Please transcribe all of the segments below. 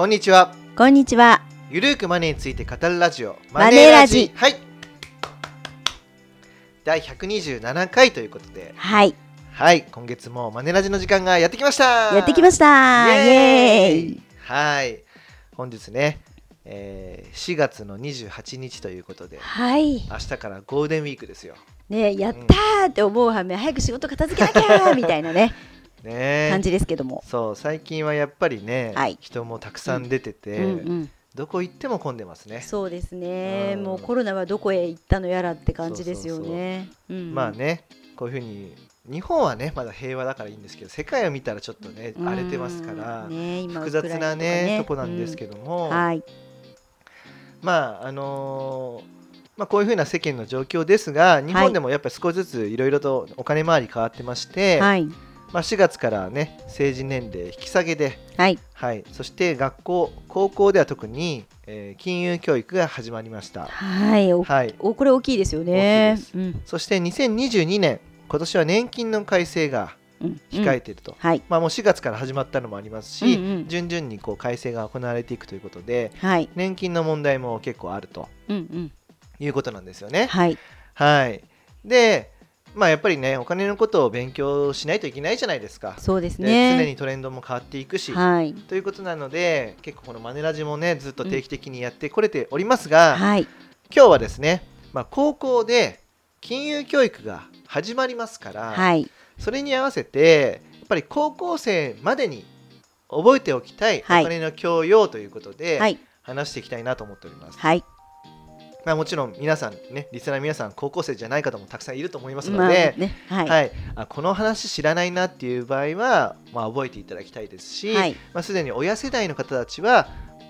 こんにちは。こんにちは。ゆるーくマネーについて語るラジオ。マネラジ。はい。第127回ということで。はい。はい。今月もマネラジの時間がやってきました。やってきました。イエーイ。はい。本日ね、えー、4月の28日ということで。はい。明日からゴールデンウィークですよ。ね、やったーって思う反面、早く仕事片付けなきゃーみたいなね、ね感じですけども。そう最近はやっぱりね、はい人もたくさん出てて、うんうん。どこ行っても混んでますねそうですね。うんもうコロナはどこへ行ったのやらって感じですよね。うんまあ。ねこういうふうに日本はねまだ平和だからいいんですけど世界を見たらちょっとねうん荒れてますから、ね、今複雑なねとこなんですど。けども、うんはい。まああのーまあ、こういうふうな世間の状況ですが日本でもやっぱり少しずついろいろとお金回り変わってまして、はい。まあ、4月からね成人年齢引き下げで、はい。はい、そして学校高校では特に、えー金融教育が始まりました。はい。おはい、おこれ大きいですよね。大きいですうん。そして2022年今年は年金の改正がうん。控えていると、はい。まあ、もう4月から始まったのもありますし、うんうん順々にこう改正が行われていくということではい。年金の問題も結構あるとうんうん。いうことなんですよね。はい。はい、で、まあ、やっぱりねお金のことを勉強しないといけないじゃないですか。そうですでね。常にトレンドも変わっていくし、はい。ということなので結構このマネラジもねずっと定期的にやってこれておりますが、はい。今日はですね、まあ、高校で金融教育が始まりますから、はい。それに合わせてやっぱり高校生までに覚えておきたいおはい金の教養ということで、はい。話していきたいなと思っております。はい。まあ、もちろん皆さんねリスナーの皆さん高校生じゃない方もたくさんいると思いますのまあで、ね。はい。はいあこの話知らないなっていう場合は、まあ、覚えていただきたいですし、はい。まあ、すでに親世代の方たちは、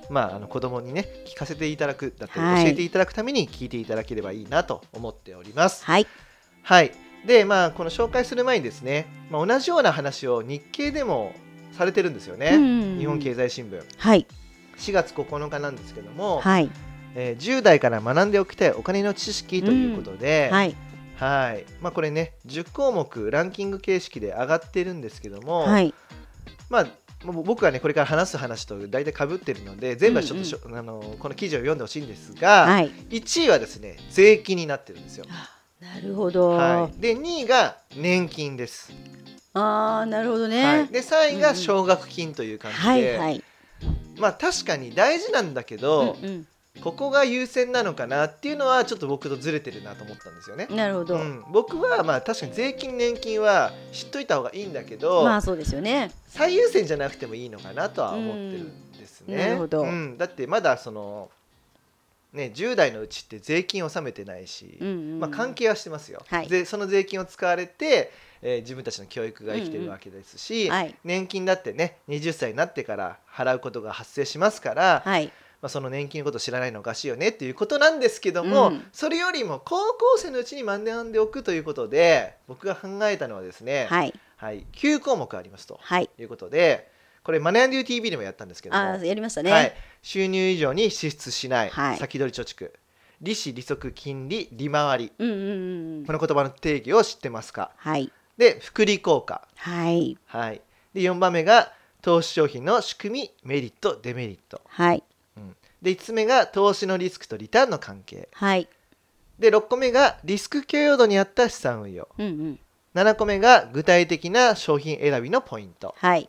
まあ、あの子供にね聞かせていただくだったり、はい教えていただくために聞いていただければいいなと思っております。はい。はい、でまあこの紹介する前にですね、まあ、同じような話を日経でもされてるんですよね、うん日本経済新聞はい。4月9日なんですけども、はい。えー10代から学んでおきたいお金の知識ということで、はい。はいまあ、これね10項目ランキング形式で上がってるんですけども、はい。まあ僕はねこれから話す話と大体かぶってるので全部はちょっとしょ、あのこの記事を読んでほしいんですが、はい。1位はですね税金になってるんですよ。あなるほど。はい、で2位が年金です。ああ、なるほどね。はい、で3位が奨学金という感じで、はい。はい。まあ確かに大事なんだけど、うんここが優先なのかなっていうのはちょっと僕とずれてるなと思ったんですよねう。ん。なるほど。うん、僕はまあ確かに税金年金は知っといた方がいいんだけど、まあそうですよね。最優先じゃなくてもいいのかなとは思ってるんですね。うんなるほどうん、だってまだそのね10代のうちって税金納めてないし、うんうん。まあ、関係はしてますよ、はいでその税金を使われて、えー自分たちの教育が生きてるわけですし、はい。年金だってね20歳になってから払うことが発生しますから、はい。まあ、その年金のことを知らないのおかしいよねっていうことなんですけども、うんそれよりも高校生のうちに学んでおくということで僕が考えたのはですね、はい。はい、9項目ありますとはい。いうことでこれマネーデュー TV でもやったんですけどもああ、やりましたはいね。、収入以上に支出しない、はい先取り貯蓄利子利息金利利回りうんうんうんうん。この言葉の定義を知ってますか？はい。で複利効果、はい。はい、で4番目が投資商品の仕組みメリットデメリット、はい。うん、で5つ目が投資のリスクとリターンの関係はい。で6個目がリスク許容度に合った資産運用うんうん。7個目が具体的な商品選びのポイントはい。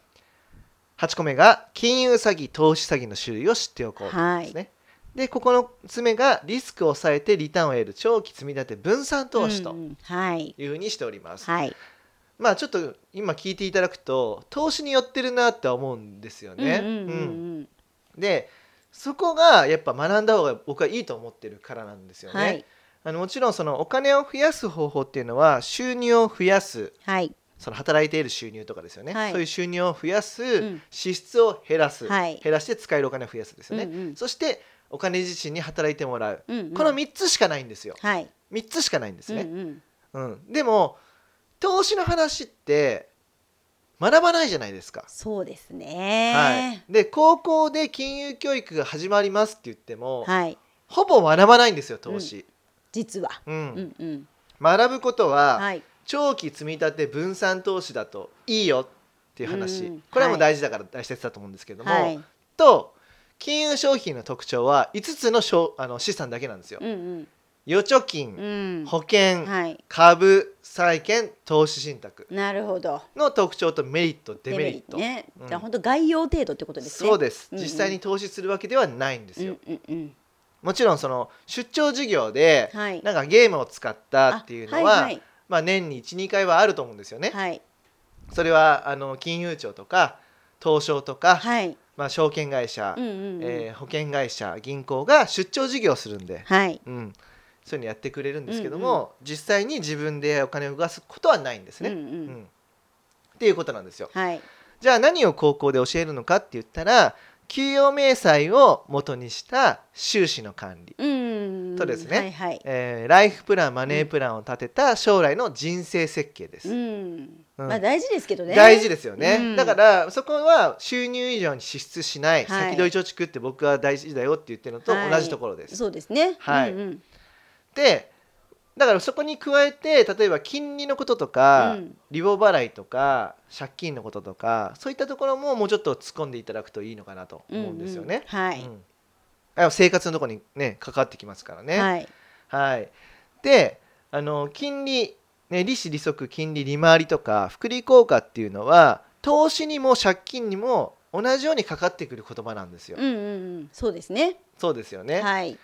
8個目が金融詐欺投資詐欺の種類を知っておこうですね、で9つ目がリスクを抑えてリターンを得る長期積み立て分散投資とうんうんはい。いうふうにしております、はい。まあちょっと今聞いていただくと投資に寄ってるなって思うんですよね、うんうんうんうんうん。でそこがやっぱ学んだ方が僕はいいと思ってるからなんですよね、はい。あのもちろんそのお金を増やす方法っていうのは収入を増やすはい。その働いている収入とかですよね、はい。そういう収入を増やす、ん。支出を減らす、はい。減らして使えるお金を増やすですよね、うんうん。そしてお金自身に働いてもらう、うんうん。この3つしかないんですよ。はい。3つしかないんですうんうね、ん。うん。でも投資の話って学ばないじゃないですか、そうですはね。い、で高校で金融教育が始まりますって言っても、はい。ほぼ学ばないんですよ投資、実は。うんうんうん。学ぶことは、はい。長期積み立て分散投資だといいよっていう話、うんこれはもう大事だから大切だと思うんですけども、はい。と金融商品の特徴は5つのあの資産だけなんですよ。うんうん預貯金、うん。保険、はい。株債券投資信託。なるほど。の特徴とメリットデメリット。ね、うん。本当概要程度ってことですね。そうです、うんうん。実際に投資するわけではないんですよ、うんうんうん。もちろんその出張授業ではい。なんかゲームを使ったっていうのは、あはいまあ、年に12回はあると思うんですよね、はい。はいそれはあの金融庁とか東証とか、はい。まあ、証券会社、うんうんうん。えー保険会社銀行が出張事業をするんで、はい。うん、そういうのやってくれるんですけども、実際に自分でお金を動かすことはないんですね、うんううん。んっていうことなんですよ。はい。じゃあ何を高校で教えるのかって言ったら給与明細を元にした収支の管理、うん。そうですね。はいはい。えーライフプランマネープランを立てた将来の人生設計です、うん。うん。まあ大事ですけどね。大事ですよね、うん。だからそこは収入以上に支出しない、はい。先取り貯蓄って僕は大事だよって言ってるのと同じところです、そうですね。はい。うんうんでだからそこに加えて例えば金利のこととか、うん。リボ払いとか借金のこととかそういったところももうちょっと突っ込んでいただくといいのかなと思うんですよね。うんうん。はい。うん。あ生活のところにね関わってきますからね。はい。はい、であの金利、ね、利子利息金利利回りとか複利効果っていうのは投資にも借金にも同じようにかかってくる言葉なんですよ。うんうんうん。そうですね。そうですよね。はい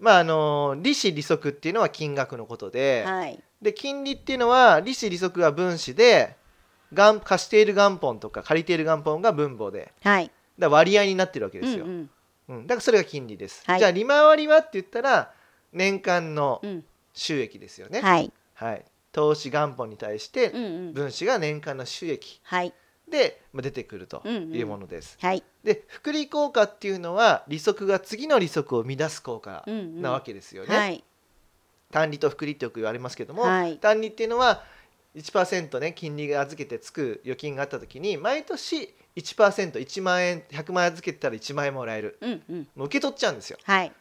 まああの利子利息っていうのは金額のことで、はい。で金利っていうのは利子利息が分子で元貸している元本とか借りている元本が分母ではい。だ割合になってるわけですよ、うんうん。うん。だからそれが金利です、はい。じゃあ利回りはって言ったら年間のうん。収益ですよね、はい。はい、投資元本に対してうんうん。分子が年間の収益はい。でまあ出てくるとうんうん。いうものです、はいで複利効果っていうのは利息が次の利息を生み出す効果うんうん。なわけですよね、はい。単利と複利ってよく言われますけども、はい。単利っていうのは1%ね金利が預けてつく預金があった時に毎年 1%1 万円100万円預けてたら1万円もらえる。うんうん。もう受け取っちゃうんですよ。はい。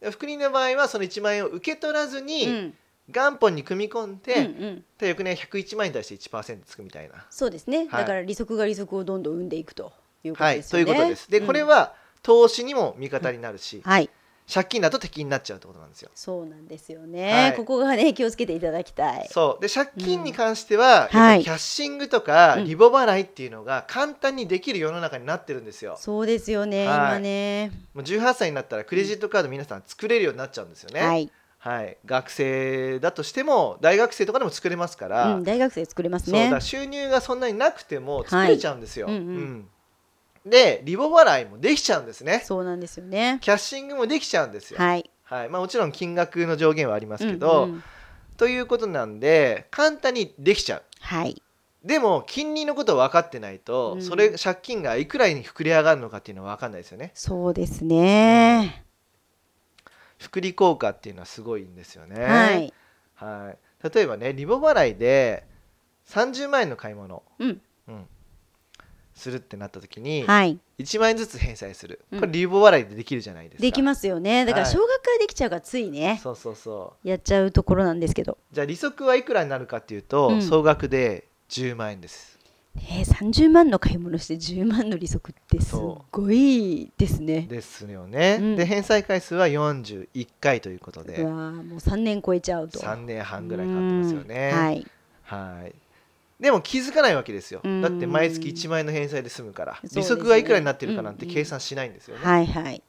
で複利の場合はその1万円を受け取らずに、うん。元本に組み込んで、うんうん。で翌年101万円に対して1%つくみたいな。そうですね。はい。だから利息が利息をどんどん生んでいくということはい、ということです。で、うん。これは投資にも味方になるし、はい。借金だと敵になっちゃうってことなんですよ。そうなんですよね、はい。ここがね気をつけていただきたい。そう。で借金に関しては、やっぱはい。キャッシングとかうん。リボ払いっていうのが簡単にできる世の中になってるんですよ。そうですよね、はい。今ね。もう18歳になったらクレジットカード皆さん作れるようになっちゃうんですよね。はい、はい。学生だとしても大学生とかでも作れますから、うん、大学生作れますそう。だね収入がそんなになくても作れちゃうんですよ。はい。うんうんうんでリボ払いもできちゃうんですね。そうなんですよね。キャッシングもできちゃうんですよ。はい。はい。まあ、もちろん金額の上限はありますけど、うんうん。ということなんで簡単にできちゃう。はい。でも金利のこと分かってないと、うん。それ借金がいくらに膨れ上がるのかっていうのは分かんないですよね。そうですね、複利効果っていうのはすごいんですよね。はい。はい。例えばねリボ払いで30万円の買い物、うん。うんするってなった時に、はい。1万円ずつ返済する。うん。これリボ払いでできるじゃないですか。できますよね。だからはい。小学からできちゃうからついね、そうそうそう。やっちゃうところなんですけど、じゃあ利息はいくらになるかっていうと、うん。総額で10万円です。えー、30万の買い物して10万の利息ってすっごいですね。ですよね。うん。で返済回数は41回ということで。うわーもう3年超えちゃうと。3年半ぐらいかかってますよね。うん。はい。はいでも気づかないわけですよ。うん。だって毎月1万円の返済で済むから、利息がいくらになってるかなんて計算しないんですよね。はいはい。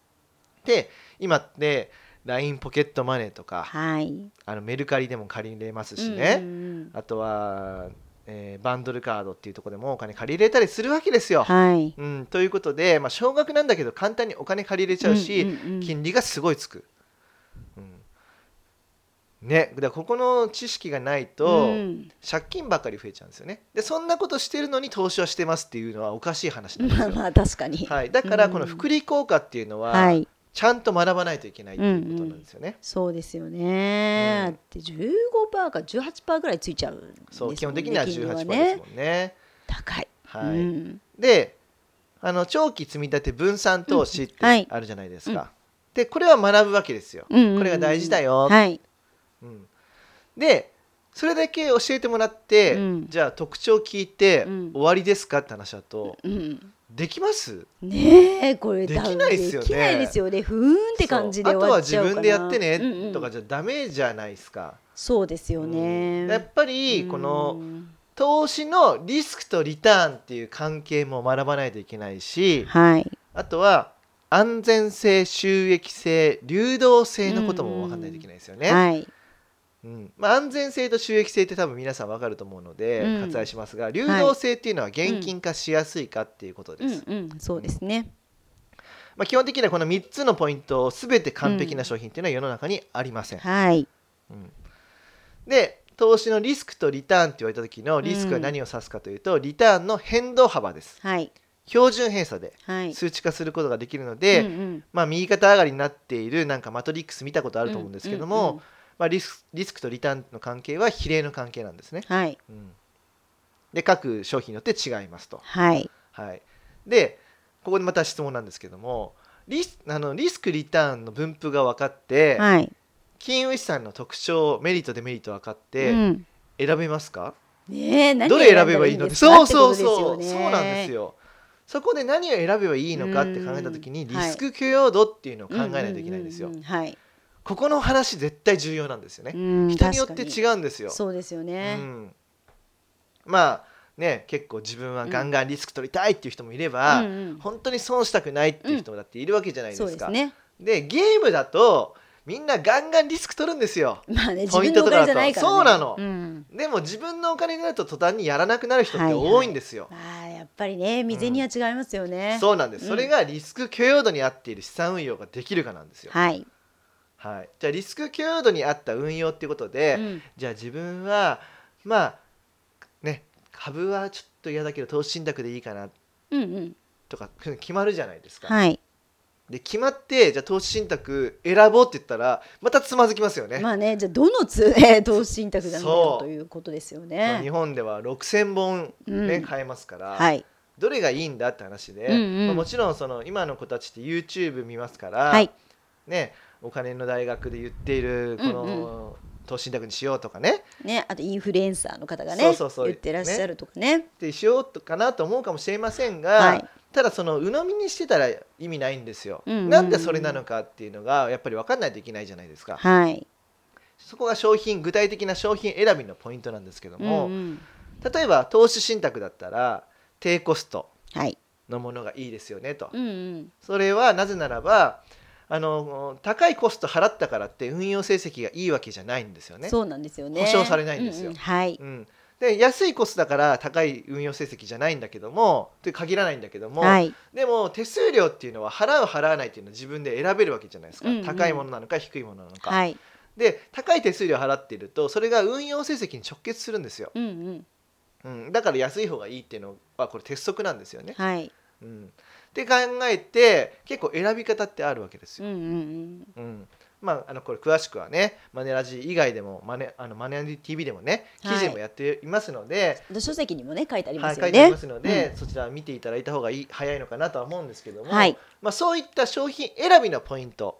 で今って LINE ポケットマネーとかはい。あのメルカリでも借りれますしね、あとは、えーバンドルカードっていうところでもお金借りれたりするわけですよ。はい。うん、ということで、まあ、少額なんだけど簡単にお金借りれちゃうし、金利がすごいつく。うん、ね、ここの知識がないと、うん。借金ばっかり増えちゃうんですよね。でそんなことしてるのに投資はしてますっていうのはおかしい話なんですよ。まあまあ確かに。はい、だからこの複利効果っていうのは、はい。ちゃんと学ばないといけないっていうことなんですよね。そうですよね、うん。だって15%か18%ぐらいついちゃうんですもんねそう基本的には18%ですもんね。高い、はい。うん。であの長期積み立て分散投資ってうん。はい。あるじゃないですか。でこれは学ぶわけですよ。うんうんうん。これが大事だよ。はいうん。でそれだけ教えてもらって、うん。じゃあ特徴聞いてうん。終わりですかって話だとうん。できます？ねえこれできないっすよね。できないですよね。ふーんって感じであとは自分でやってねうんうん。とかじゃダメじゃないですか、そうですよね、うん。やっぱりこうのん投資のリスクとリターンっていう関係も学ばないといけないしはい。あとは安全性収益性流動性のことも分かんないといけないですよね、はいうん。まあ、安全性と収益性って多分皆さん分かると思うのでうん。割愛しますが、流動性っていうのは現金化しやすいかっていうことです、うんうん。そうですね。まあ、基本的にはこの3つのポイントを全て完璧な商品っていうのは世の中にありません、はい。うん。で投資のリスクとリターンって言われた時のリスクは何を指すかというと、リターンの変動幅です。はい。標準偏差ではい。数値化することができるので、うんうん。まあ、右肩上がりになっているなんかマトリックス見たことあると思うんですけども、うんうんうんまあ、リスリスクとリターンの関係は比例の関係なんですね。はい。うん、で各商品によって違いますと。はい。はい、でここでまた質問なんですけどもリスあのリスクリターンの分布が分かって、はい。金融資産の特徴メリットデメリット分かって、うん。選べますか？ねどれ選べばいいの？そうそうそう、そうなんですよ。そこで何を選べばいいのかって考えた時にうん。リスク許容度っていうのを考えないといけないんですよ、うううん。はいここの話絶対重要なんですよね、うん人によって違うんですよ。そうですよね。うん、まあね結構自分はガンガンリスク取りたいっていう人もいれば、うんうん。本当に損したくないっていう人もだっているわけじゃないですか、そうですね。でゲームだとみんなガンガンリスク取るんですよ。まあね自ポイントとかだと。金じゃないからね。そうなの。うん。でも自分のお金になると途端にやらなくなる人ってはいはい多いんですよ、まあやっぱりね未然には違いますよね。そうなんです、うん。それがリスク許容度に合っている資産運用ができるかなんですよ、はいはい、じゃあリスク許容度に合った運用っていうことで、うん。じゃあ自分はまあね株はちょっと嫌だけど投資信託でいいかなうんうん。とか決まるじゃないですか、はい。で決まってじゃあ投資信託選ぼうって言ったらまたつまずきますよね、まあねじゃあどのつ、えー投資信託なんだよそう。ということですよまあね日本では6000本、ねうん。買えますから、はい。どれがいいんだって話で、うんうん。まあもちろんその今の子たちって YouTube 見ますから、はい。ね、お金の大学で言っているこの、うん。投資信託にしようとかね。ねあとインフルエンサーの方がねそうそうそう。言ってらっしゃるとかね。ってしようとかなと思うかもしれませんが、はい。ただその鵜呑みにしてたら意味ないんですよ、うんうんうん。なんでそれなのかっていうのがやっぱり分かんないといけないじゃないですか、はい。そこが商品具体的な商品選びのポイントなんですけども、うんうん。例えば投資信託だったら低コストはい。のものがいいですよねと、うんうん。それはなぜならばあの高いコスト払ったからって運用成績がいいわけじゃないんですよね。そうなんですよね。保証されないんですよ。ううはい。うん、で安いコストだから高い運用成績じゃないんだけどもって限らないんだけども、はい。でも手数料っていうのは払う払わないっていうのは自分で選べるわけじゃないですか、うんうん。高いものなのか低いものなのか。はい。で高い手数料払っているとそれが運用成績に直結するんですよ、うんうん。うん、だから安い方がいいっていうのはこれ鉄則なんですよね。はい。うん、って考えて結構選び方ってあるわけですよ。うんうんうん。うん。まあ、あのこれ詳しくはねマネラジ以外でもマネあのマネラジ TV でもね記事もやっていますので、で書籍にもね書いてありまはいすよね。書いてありますので、そちら見ていただいた方がいい早いのかなとは思うんですけども、はい。まあ、そういった商品選びのポイント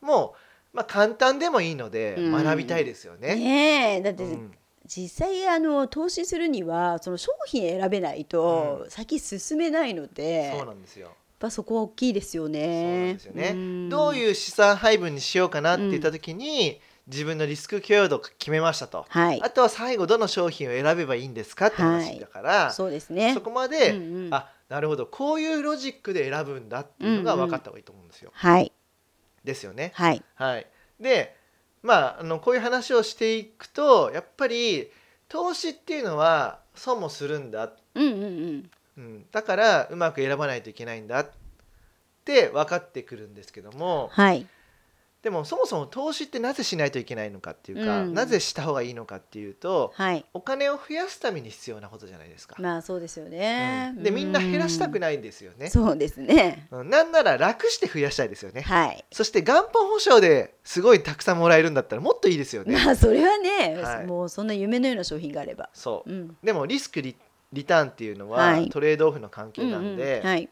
も、まあ、簡単でもいいのでうん。学びたいですよね。ねえ。だってうん実際あの投資するにはその商品選べないとう先進めないので、やっそうなんですよ。ぱそこは大きいですよね。ですよね。ん。どういう資産配分にしようかなって言った時に、自分のリスク許容度を決めましたと、はい。あとは最後どの商品を選べばいいんですかって話だから、そうですね。そこまで、うんうん。あなるほど。こういうロジックで選ぶんだっていうのが分かった方がいいと思うんですよ。はい。ですよね。はい。はい、でまああのこういう話をしていくとやっぱり投資っていうのは損もするんだ、うんうんうん。うん、だからうまく選ばないといけないんだって分かってくるんですけども。はいでもそもそも投資ってなぜしないといけないのかっていうか、うんなぜした方がいいのかっていうとはいお金を増やすために必要なことじゃないですか。まあそうですよね。うんでみんな減らしたくない。んですよね。そうですね。うんなんなら楽して増やしたいですよね。はい。そして元本保証ですごいたくさんもらえるんだったらもっといいですよね。まあそれはね、はいもうそんな夢のような商品があれば。そううん。でもリスクリリターンっていうのは、はいトレードオフの関係なんで、うんうんはい。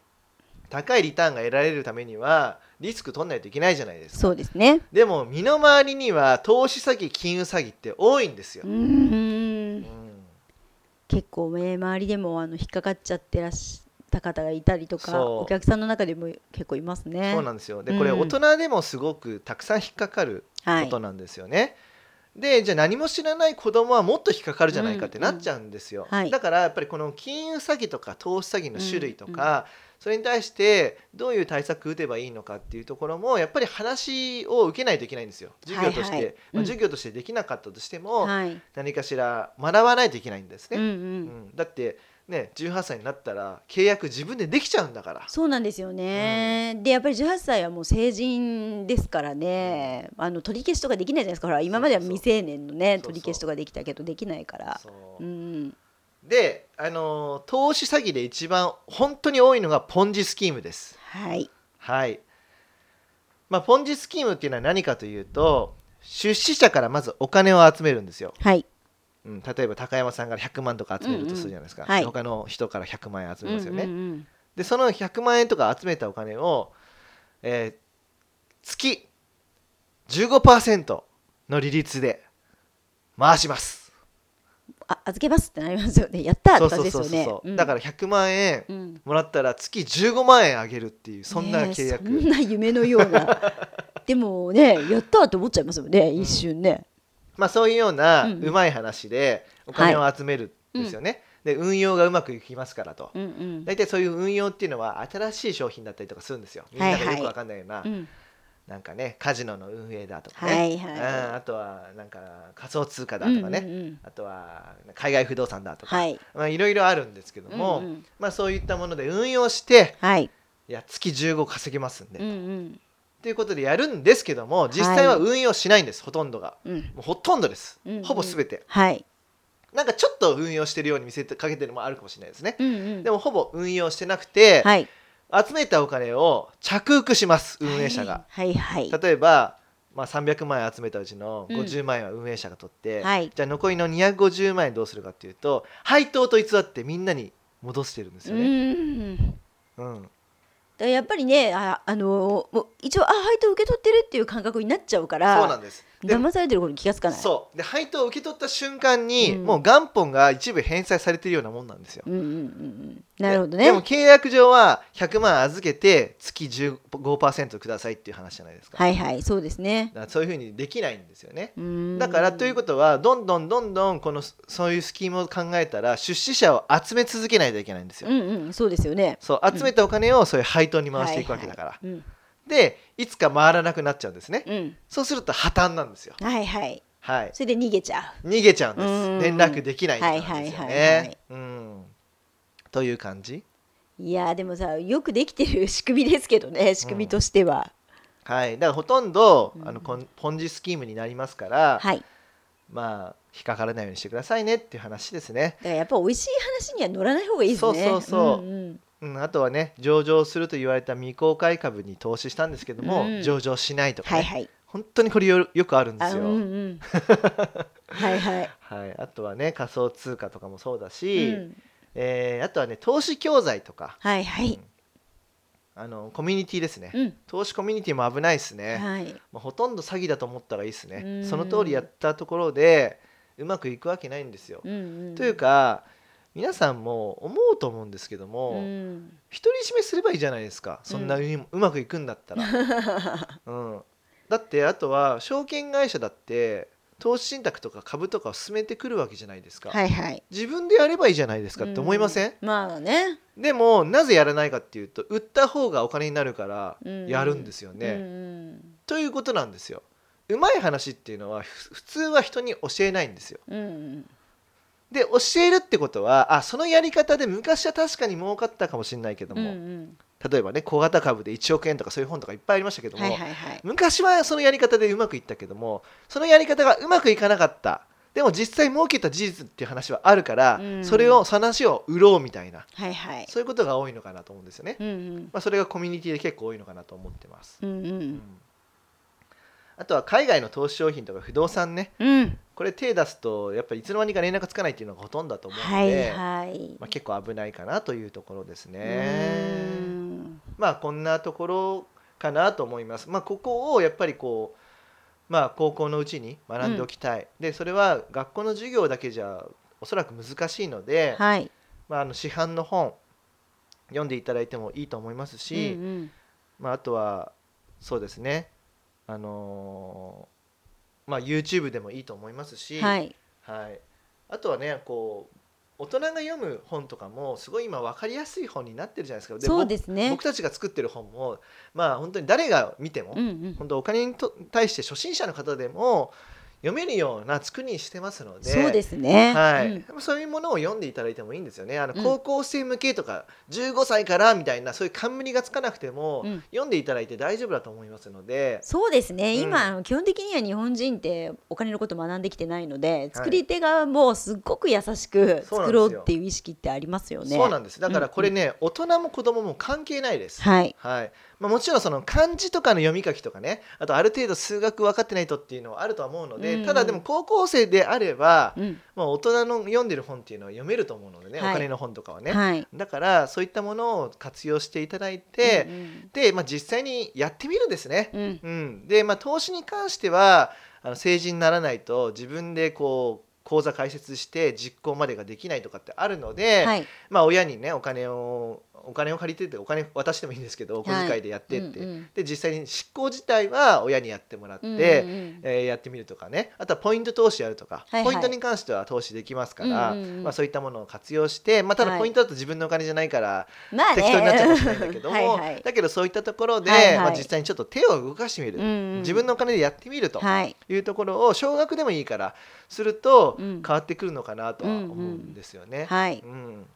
高いリターンが得られるためにはリスク取んないといけないじゃないですか。そうですね。でも身の回りには投資詐欺金融詐欺って多いんですよう。。うんん結構ね周りでもあの引っかかっちゃってらっした方がいたりとかお客さんの中でも結構いますね。そうなんですよでうんこれ大人でもすごくたくさん引っかかるはいことなんですよね。でじゃあ何も知らない子供はもっと引っかかるじゃないかってなっちゃうんですよ。うんはい。だからやっぱりこの金融詐欺とか投資詐欺の種類とか、それに対してどういう対策打てばいいのかっていうところもやっぱり話を受けないといけないんですよ。授業として、はいはい。まあうん。授業としてできなかったとしても、はい。何かしら学ばないといけないんですね。うんううんん。だってね18歳になったら契約自分でできちゃうんだから。そうなんですよね、でやっぱり18歳はもう成人ですからね、あの取り消しとかできないじゃないですか。ほら今までは未成年のね取り消しとかできたけどできないから。そう。うん。で、あのー投資詐欺で一番本当に多いのがポンジスキームです。はい。はい。まあ、ポンジスキームっていうのは何かというと出資者からまずお金を集めるんですよ。はいうん、例えば高山さんから100万とか集めるとするじゃないですか。うんうん。はい。で他の人から100万円集めますよね。うんうんうん。でその100万円とか集めたお金を、えー月15%の利率で回します。あ預けますってなりますよね。やったーって感じですよね。うん。だから100万円うん。もらったら月15万円あげるっていうそんな契約、そんな夢のような。でもねやったーって思っちゃいますよね一瞬ね、まあそういうようなうまい話でお金を集めるんですよね、で運用がうまくいきますからと、うんうん。大体そういう運用っていうのは新しい商品だったりとかするんですよ。みんながよくわかんないような、うん。なんかねカジノの運営だとかね、はいはい。うんあとはなんか仮想通貨だとかね、うんうんうん。あとは海外不動産だとか、はい。まあ、いろいろあるんですけども、うんうん。まあ、そういったもので運用してはい。いや月15稼げますんで、うんうんということでやるんですけども実際は運用しないんです、ほとんどが。うん。もうほとんどです、うんうん。ほぼ全て。はい。なんかちょっと運用してるように見せてかけてるのもあるかもしれないですね、うんうん。でもほぼ運用してなくて、はい。集めたお金を着服します運営者が、はいはいはい。例えば、まあ、300万円集めたうちのうん。50万円は運営者が取って、はい。じゃあ残りの250万円どうするかっていうと配当と偽ってみんなに戻してるんですうよね、んだかうんらやっぱりねああのもう一応あ配当受け取ってるっていう感覚になっちゃうから。そうなんです。騙されてることに気がつかない。そう。で配当を受け取った瞬間に、うん。もう元本が一部返済されてるようなもんなんですよ、うんうんうんうん。なるほどね。でも契約上は100万預けて月15%くださいっていう話じゃないですか,、はいはいそうですね。だからそういうふうにできないんですよね、うん。だからということはどんどんどんどんこのそういうスキームを考えたら出資者を集め続けないといけないんですよ、うんうんそうですよね。そう集めたお金をそういう配当に回していくわけだから、はいはいでいつか回らなくなっちゃうんですね、うん。うんそうすると破綻なんですよ。はいはい。はい。それで逃げちゃ逃げちゃうんです。うん。連絡できないんですよはいはいはいはねい。うん。という感じ？ういやーでもさよくできてる仕組みですけどね仕組みとしては、はい。だからほとんど、うん。あのコンポンジスキームになりますから、はい。まあ引っかからないようにしてくださいねっていう話ですね、だからやっぱ美味しい話には乗らない方がいいですね。そうそうそう。んんうん、あとはね上場すると言われた未公開株に投資したんですけども、うん。上場しないとか、ね。はいはい。本当にこれよよくあるんですよ、あうんうん。はいはい、はい、あとはね仮想通貨とかもそうだうし、ん、えーあとはね投資教材とか。はいはい。あのコミュニティですね、うん。投資コミュニティも危ないですね、はい。まあ、ほとんど詐欺だと思ったらいいですね。うん。その通りやったところでうまくいくわけないんですよ、うんうん。というか皆さんも思うと思うんですけども、うん。独り占めすればいいじゃないですか。そんなう,、うまくいくんだったら、うん、だってあとは証券会社だって投資信託とか株とかを進めてくるわけじゃないですか、はいはい。自分でやればいいじゃないですかって思いません、うまあね。でもなぜやらないかっていうと売った方がお金になるからうんやるんですよね、うん。ということなんですよ。うまい話っていうのはふ普通は人に教えないんですよ。うんうんで教えるってことはあそのやり方で昔は確かに儲かったかもしれないけどうんうも、ん。例えばね小型株で1億円とかそういう本とかいっぱいありましたけども、はいはいはい。昔はそのやり方でうまくいったけどもそのやり方がうまくいかなかった。でも実際儲けた事実っていう話はあるから、うん。それをその話を売ろうみたいなはいはい。そういうことが多いのかなと思うんですよね、うんうん。まあ、それがコミュニティで結構多いのかなと思ってます、うんううんんあとは海外の投資商品とか不動産ねうんこれ手出すとやっぱりいつの間にか連絡つかないっていうのがほとんどだと思うのはいで、はいまあ、結構危ないかなというところですうね。んまあこんなところかなと思います。まあここをやっぱりこうまあ高校のうちに学んでおきたい。でそれは学校の授業だけじゃおそらく難しいので、はいまあ、あの市販の本読んでいただいてもいいと思いますうんし、うんまあ、あとはそうですねあのーまあ YouTube でもいいと思いますし、はい。はい、あとはねこう大人が読む本とかもすごい今分かりやすい本になってるじゃないですか。でそうですね。僕僕たちが作ってる本もまあ本当に誰が見ても、うんうん。本当お金にと対して初心者の方でも読めるような作りにしてますのでそうですね。はい。うん。そういうものを読んでいただいてもいいんですよね。あのうん。高校生向けとか15歳からみたいなそういう冠がつかなくても、うん。読んでいただいて大丈夫だと思いますので。そうですね、うん。今あの基本的には日本人ってお金のこと学んできてないので作り手側もすっごく優しく作ろうっていう意識ってありますよね。そうなんです。だからこれね、大人も子供も関係ないです。はい。はいまあ、もちろんその漢字とかの読み書きとかねあとある程度数学分かってないとっていうのはあるとは思うので、うん。うんただでも高校生であれば、うん。まあ、大人の読んでる本っていうのは読めると思うのでね、はい。お金の本とかはね、はい。だからそういったものを活用していただいて、うんで、まあ、実際にやってみるんですね。うんうん。うん、で、まあ、投資に関してはあの成人にならないと自分でこう口座開設して実行までができないとかってあるので、はい。まあ、親にねお金をお金を借りてってお金渡してもいいんですけどお小遣いでやってって、うんうん。で実際に執行自体は親にやってもらって、うんうんうん。えーやってみるとかね。あとはポイント投資やるとか、はいはい。ポイントに関しては投資できますから、うんうんうん。まあ、そういったものを活用して、まあ、ただはい。ポイントだと自分のお金じゃないから、まあね。適当になっちゃうかもしれないんだけども はいはい。だけどそういったところで、はいはい。まあ、実際にちょっと手を動かしてみる、うんうん。自分のお金でやってみるとはい。いうところを少額でもいいからするとうん。変わってくるのかなとは思うんですよね。はい。うん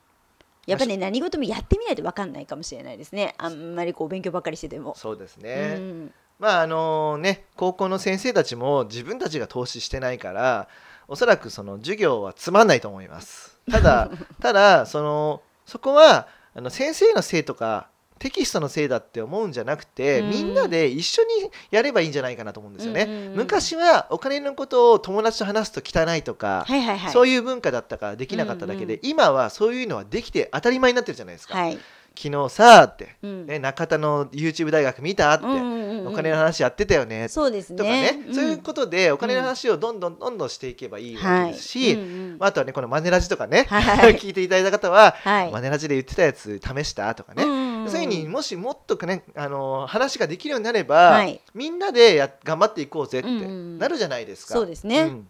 やっぱりね何事もやってみないと分かんないかもしれないですね。あんまりこう勉強ばっかりしてても。そうですね、うん。まああのね高校の先生たちも自分たちが投資してないからおそらくその授業はつまんないと思います。ただ ただそのそこはあの先生のせいとかテキストのせいだって思うんじゃなくて、うん。みんなで一緒にやればいいんじゃないかなと思うんですよね、うんうんうん。昔はお金のことを友達と話すと汚いとか、はいはいはい。そういう文化だったからできなかっただけで、うん今はそういうのはできて当たり前になってるじゃないですか、はい。昨日さって、うん。ね、中田の YouTube 大学見たって、うんうんうんうん。お金の話やってたよねそうですね。とかね、ん。そういうことでお金の話をどんどんどんどんしていけばいいわけですし、はい。うんうん。まああとはねこのマネラジとかね、はい。聞いていただいた方は、はい。マネラジで言ってたやつ試したとかね、うんうんうんそういうふうにもしもっとねあの話ができるようになれば、はいみんなでや頑張っていこうぜってうんうんなるじゃないですか。そうですねん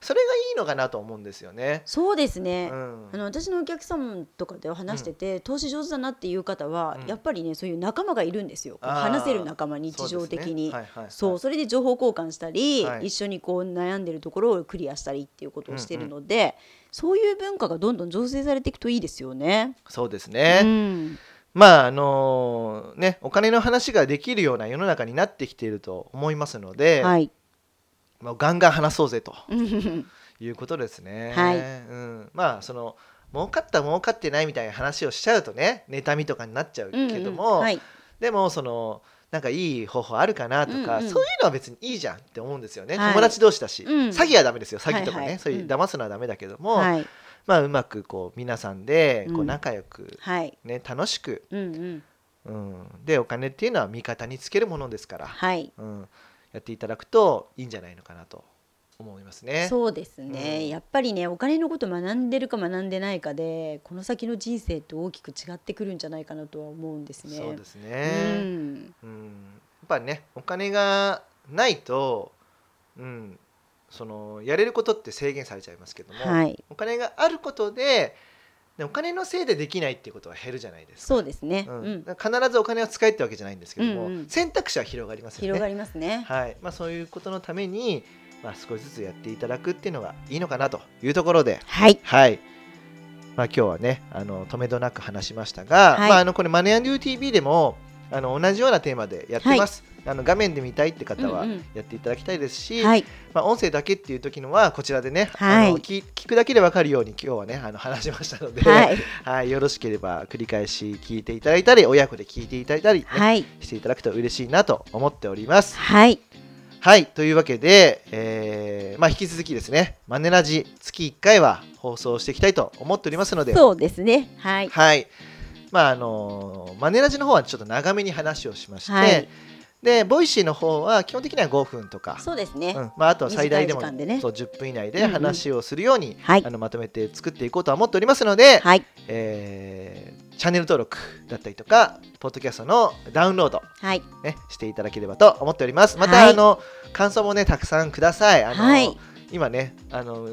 それがいいのかなと思うんですよね。そうですね。うんあの私のお客様とかで話してて、投資上手だなっていう方は、うんやっぱりねそういう仲間がいるんですよ。話せる仲間日常的に。そうはいはいはいそうそれで情報交換したり、はい一緒にこう悩んでるところをクリアしたりっていうことをしてるので、そういう文化がどんどん醸成されていくといいですよね。そうですね。うんまああのねお金の話ができるような世の中になってきていると思いますので、はい。まあ、ガンガン話そうぜとう んいうことですね。はい。うん、まあその儲かった儲かってないみたいな話をしちゃうとね妬みとかになっちゃうけども、うんはい。でもそのなんかいい方法あるかなとか、うんうん。そういうのは別にいいじゃんって思うんですよね、はい。友達同士だし、うん。詐欺はダメですよ。詐欺とかね、はいはい。そういう騙すのはダメだけども、はい。まあうまくこう皆さんでこううん仲良く、はい。ね楽しく、うんうん。うん、でお金っていうのは味方につけるものですから、はい。うん、やっていただくといいんじゃないのかなと思いますね。そうですね、うんやっぱりねお金のこと学んでるか学んでないかでこの先の人生って大きく違ってくるんじゃないかなとは思うんですね。そうですうね、んうんやっぱねお金がないと、うん、そのやれることって制限されちゃいますけども、はい。お金があることででお金のせいでできないっていうことは減るじゃないですか。そうですね、ううん。ん必ずお金を使えってわけじゃないんですけども、うんうん。選択肢は広がりますよね。広がりますね。はい。まあ、そういうことのために、まあ、少しずつやっていただくっていうのがいいのかなというところで、はい。はい。まあ、今日はねあの止めどなく話しましたが、はい。まあ、あのこれマネアンデュー TV でもあの同じようなテーマでやってます、あの画面で見たいって方はうんうん。やっていただきたいですし、はい。まあ、音声だけっていう時のはこちらでね、はい。あの聞聞くだけで分かるように今日はねあの話しましたので、はい。はいよろしければ繰り返し聞いていただいたり親子で聞いていただいたり、ねはい。していただくと嬉しいなと思っております。はい。はい、というわけで、えーまあ、引き続きですね、マネラジ月1回は放送していきたいと思っておりますので、そうですね。はい。はい、まああのマネラジの方はちょっと長めに話をしまして、はいで Voicy の方は基本的には5分とか。そうですね、うん。まあ、あとは最大でもねそう10分以内で話をするように、はい。あのまとめて作っていこうとは思っておりますので、はい。えーチャンネル登録だったりとかポッドキャストのダウンロード、はい。ね、していただければと思っております。また、はい。あの感想もねたくさんください。あの、はい。今ねあの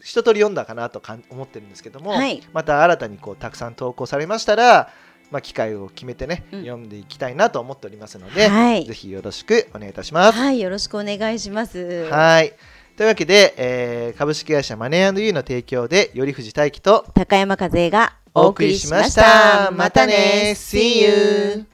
一通り読んだかなとかん思ってるんですけども、はい。また新たにこうたくさん投稿されましたら、まあ、機会を決めてね、うん読んでいきたいなと思っておりますので、はいぜひよろしくお願いいたします。はいよろしくお願いしますはいというわけで、えー株式会社マネーユーの提供で頼藤大樹と高山和恵がお送りしました。またね !See you!